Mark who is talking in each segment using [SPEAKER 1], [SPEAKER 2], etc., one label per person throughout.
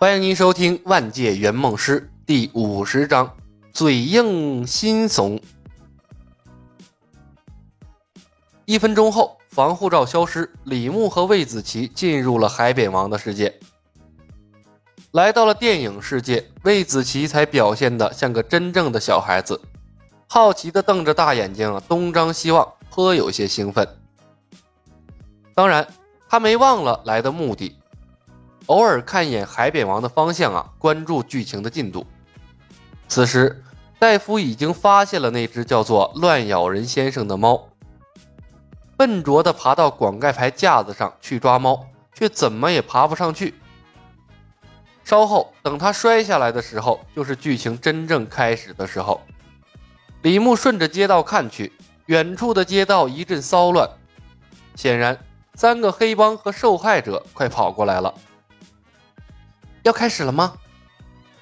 [SPEAKER 1] 欢迎您收听《万界圆梦师》第五十章：嘴硬心怂。一分钟后，防护罩消失，李牧和魏子琪进入了海扁王的世界。来到了电影世界，魏子琪才表现得像个真正的小孩子，好奇的瞪着大眼睛，东张西望，颇有些兴奋。当然，他没忘了来的目的。偶尔看一眼海扁王的方向啊，关注剧情的进度。此时，戴夫已经发现了那只叫做乱咬人先生的猫，笨拙地爬到广盖牌架子上去抓猫，却怎么也爬不上去。稍后，等他摔下来的时候，就是剧情真正开始的时候。李牧顺着街道看去，远处的街道一阵骚乱，显然三个黑帮和受害者快跑过来了。要开始了吗？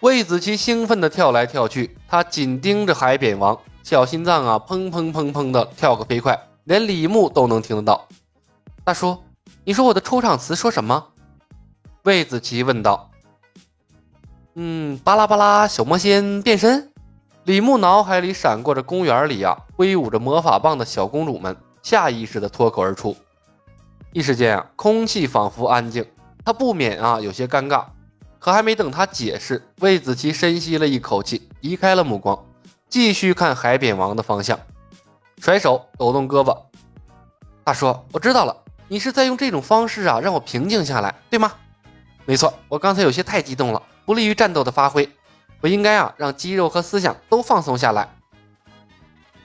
[SPEAKER 1] 魏子琪兴奋地跳来跳去，他紧盯着海扁王，小心脏啊砰砰砰砰的跳个飞快，连李牧都能听得到。大叔，你说我的出场词说什么？魏子琪问道。嗯，巴拉巴拉，小魔仙变身。李牧脑海里闪过着公园里啊挥舞着魔法棒的小公主们，下意识地脱口而出。一时间啊，空气仿佛安静，他不免啊有些尴尬。可还没等他解释，魏子琪深吸了一口气，移开了目光，继续看海扁王的方向，甩手抖动胳膊：“大叔，我知道了，你是在用这种方式啊，让我平静下来，对吗？”“没错，我刚才有些太激动了，不利于战斗的发挥，我应该啊让肌肉和思想都放松下来。”“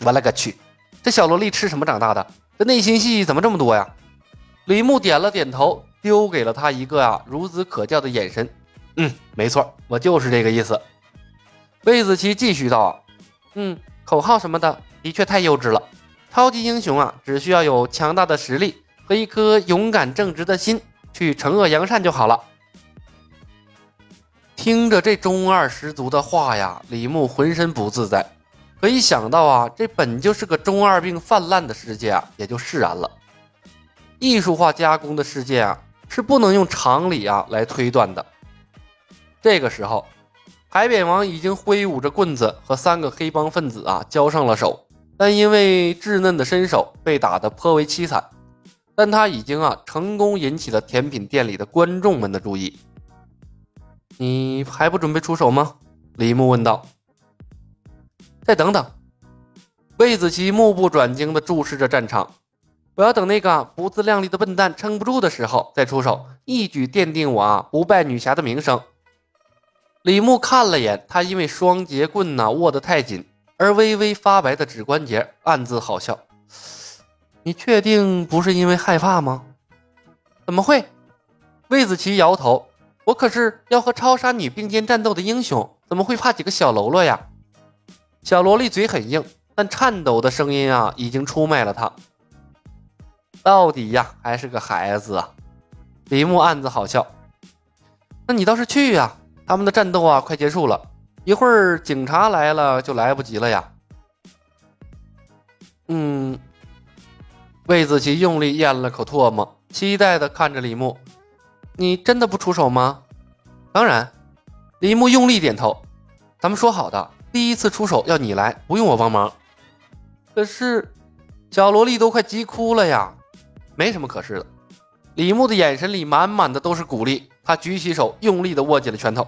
[SPEAKER 1] 我勒个去，这小萝莉吃什么长大的？这内心戏怎么这么多呀？”李牧点了点头，丢给了他一个啊孺子可教的眼神。嗯，没错，我就是这个意思。魏子琪继续道：“嗯，口号什么的，的确太幼稚了。超级英雄啊，只需要有强大的实力和一颗勇敢正直的心，去惩恶扬善就好了。”听着这中二十足的话呀，李牧浑身不自在。可一想到啊，这本就是个中二病泛滥的世界啊，也就释然了。艺术化加工的世界啊，是不能用常理啊来推断的。这个时候，海扁王已经挥舞着棍子和三个黑帮分子啊交上了手，但因为稚嫩的身手被打得颇为凄惨。但他已经啊成功引起了甜品店里的观众们的注意。你还不准备出手吗？李牧问道。再等等。魏子琪目不转睛地注视着战场。我要等那个不自量力的笨蛋撑不住的时候再出手，一举奠定我啊不败女侠的名声。李牧看了眼他，因为双节棍呐握得太紧而微微发白的指关节，暗自好笑。你确定不是因为害怕吗？怎么会？魏子琪摇头。我可是要和超杀女并肩战斗的英雄，怎么会怕几个小喽啰呀？小萝莉嘴很硬，但颤抖的声音啊，已经出卖了她。到底呀，还是个孩子啊！李牧暗自好笑。那你倒是去呀！他们的战斗啊，快结束了，一会儿警察来了就来不及了呀。嗯，魏子琪用力咽了口唾沫，期待的看着李牧：“你真的不出手吗？”“当然。”李牧用力点头。“咱们说好的，第一次出手要你来，不用我帮忙。”可是，小萝莉都快急哭了呀。没什么可是的。李牧的眼神里满满的都是鼓励，他举起手，用力的握紧了拳头。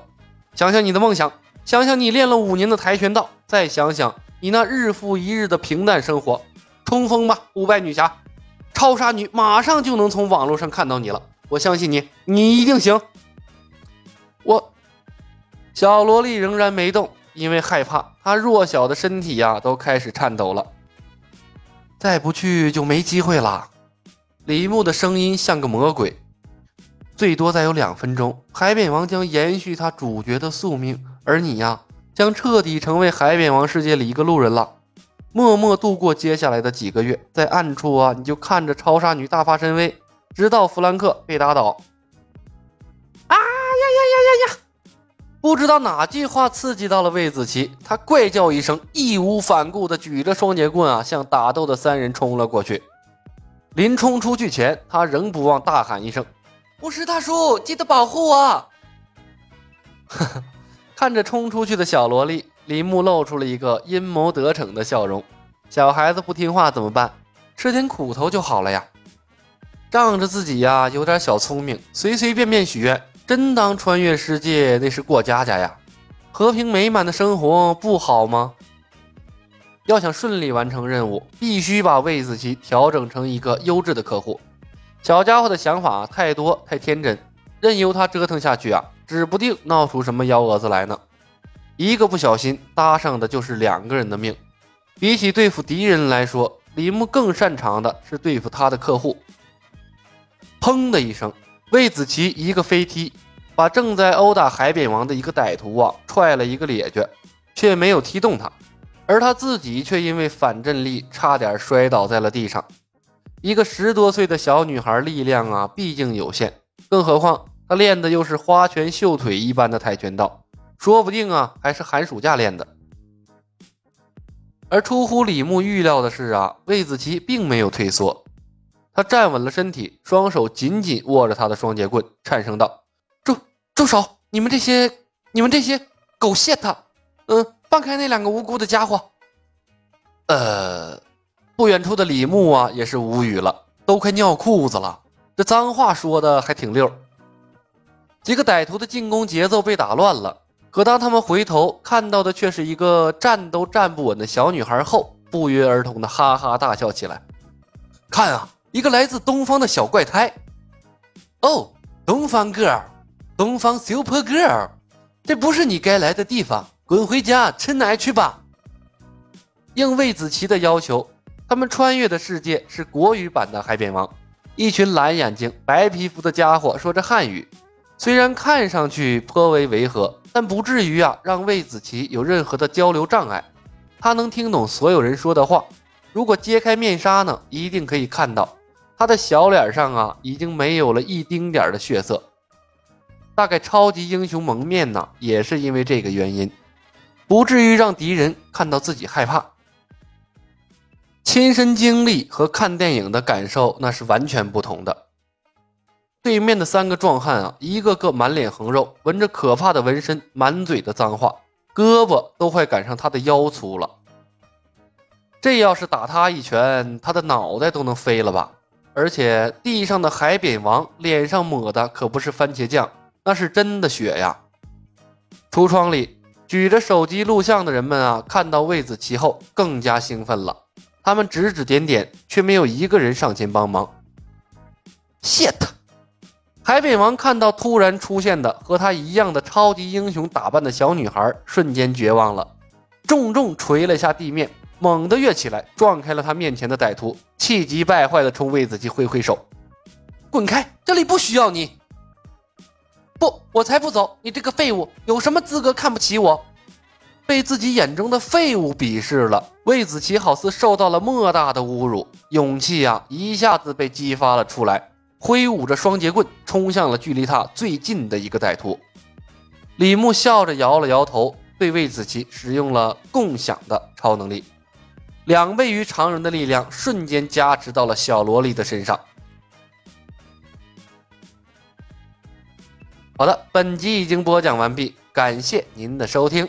[SPEAKER 1] 想想你的梦想，想想你练了五年的跆拳道，再想想你那日复一日的平淡生活，冲锋吧，不败女侠！超杀女马上就能从网络上看到你了，我相信你，你一定行。我，小萝莉仍然没动，因为害怕，她弱小的身体呀都开始颤抖了。再不去就没机会了。李牧的声音像个魔鬼。最多再有两分钟，海扁王将延续他主角的宿命，而你呀，将彻底成为海扁王世界里一个路人了，默默度过接下来的几个月，在暗处啊，你就看着超杀女大发神威，直到弗兰克被打倒。啊呀呀呀呀呀！不知道哪句话刺激到了魏子琪，他怪叫一声，义无反顾地举着双截棍啊，向打斗的三人冲了过去。临冲出去前，他仍不忘大喊一声。不是大叔，记得保护我！呵 呵看着冲出去的小萝莉，李牧露出了一个阴谋得逞的笑容。小孩子不听话怎么办？吃点苦头就好了呀。仗着自己呀有点小聪明，随随便便许愿，真当穿越世界那是过家家呀？和平美满的生活不好吗？要想顺利完成任务，必须把魏子琪调整成一个优质的客户。小家伙的想法太多太天真，任由他折腾下去啊，指不定闹出什么幺蛾子来呢。一个不小心搭上的就是两个人的命。比起对付敌人来说，李牧更擅长的是对付他的客户。砰的一声，魏子琪一个飞踢。把正在殴打海扁王的一个歹徒啊踹了一个趔趄，却没有踢动他，而他自己却因为反震力差点摔倒在了地上。一个十多岁的小女孩力量啊毕竟有限，更何况她练的又是花拳绣腿一般的跆拳道，说不定啊还是寒暑假练的。而出乎李牧预料的是啊，魏子琪并没有退缩，他站稳了身体，双手紧紧握着他的双截棍，颤声道。住手！你们这些，你们这些狗血他！嗯，放开那两个无辜的家伙！呃，不远处的李牧啊，也是无语了，都快尿裤子了。这脏话说的还挺溜。几个歹徒的进攻节奏被打乱了，可当他们回头看到的却是一个站都站不稳的小女孩后，不约而同的哈哈大笑起来。看啊，一个来自东方的小怪胎！哦，东方 girl。东方 Super Girl，这不是你该来的地方，滚回家吃奶去吧。应魏子琪的要求，他们穿越的世界是国语版的海扁王。一群蓝眼睛、白皮肤的家伙说着汉语，虽然看上去颇为违和，但不至于啊让魏子琪有任何的交流障碍。他能听懂所有人说的话。如果揭开面纱呢，一定可以看到他的小脸上啊已经没有了一丁点的血色。大概超级英雄蒙面呢，也是因为这个原因，不至于让敌人看到自己害怕。亲身经历和看电影的感受那是完全不同的。对面的三个壮汉啊，一个个满脸横肉，纹着可怕的纹身，满嘴的脏话，胳膊都快赶上他的腰粗了。这要是打他一拳，他的脑袋都能飞了吧？而且地上的海扁王脸上抹的可不是番茄酱。那是真的血呀！橱窗里举着手机录像的人们啊，看到魏子琪后更加兴奋了。他们指指点点，却没有一个人上前帮忙。shit！海扁王看到突然出现的和他一样的超级英雄打扮的小女孩，瞬间绝望了，重重捶了下地面，猛地跃起来，撞开了他面前的歹徒，气急败坏地冲卫子琪挥挥手：“滚开，这里不需要你。”不，我才不走！你这个废物，有什么资格看不起我？被自己眼中的废物鄙视了，魏子琪好似受到了莫大的侮辱，勇气啊一下子被激发了出来，挥舞着双截棍冲向了距离他最近的一个歹徒。李牧笑着摇了摇头，对魏子琪使用了共享的超能力，两倍于常人的力量瞬间加持到了小萝莉的身上。好的，本集已经播讲完毕，感谢您的收听。